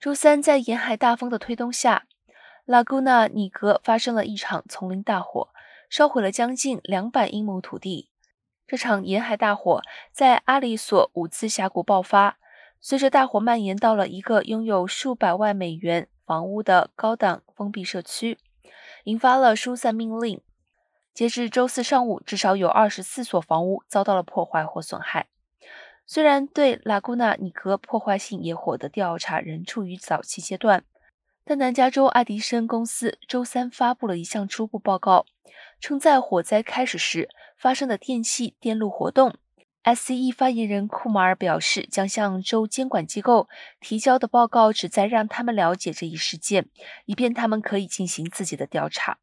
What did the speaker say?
周三，在沿海大风的推动下，拉古纳尼格发生了一场丛林大火，烧毁了将近两百英亩土地。这场沿海大火在阿里索伍兹峡谷爆发，随着大火蔓延到了一个拥有数百万美元房屋的高档封闭社区，引发了疏散命令。截至周四上午，至少有二十四所房屋遭到了破坏或损害。虽然对拉古纳尼格破坏性野火的调查仍处于早期阶段。但南加州爱迪生公司周三发布了一项初步报告，称在火灾开始时发生的电气电路活动。SCE 发言人库马尔表示，将向州监管机构提交的报告旨在让他们了解这一事件，以便他们可以进行自己的调查。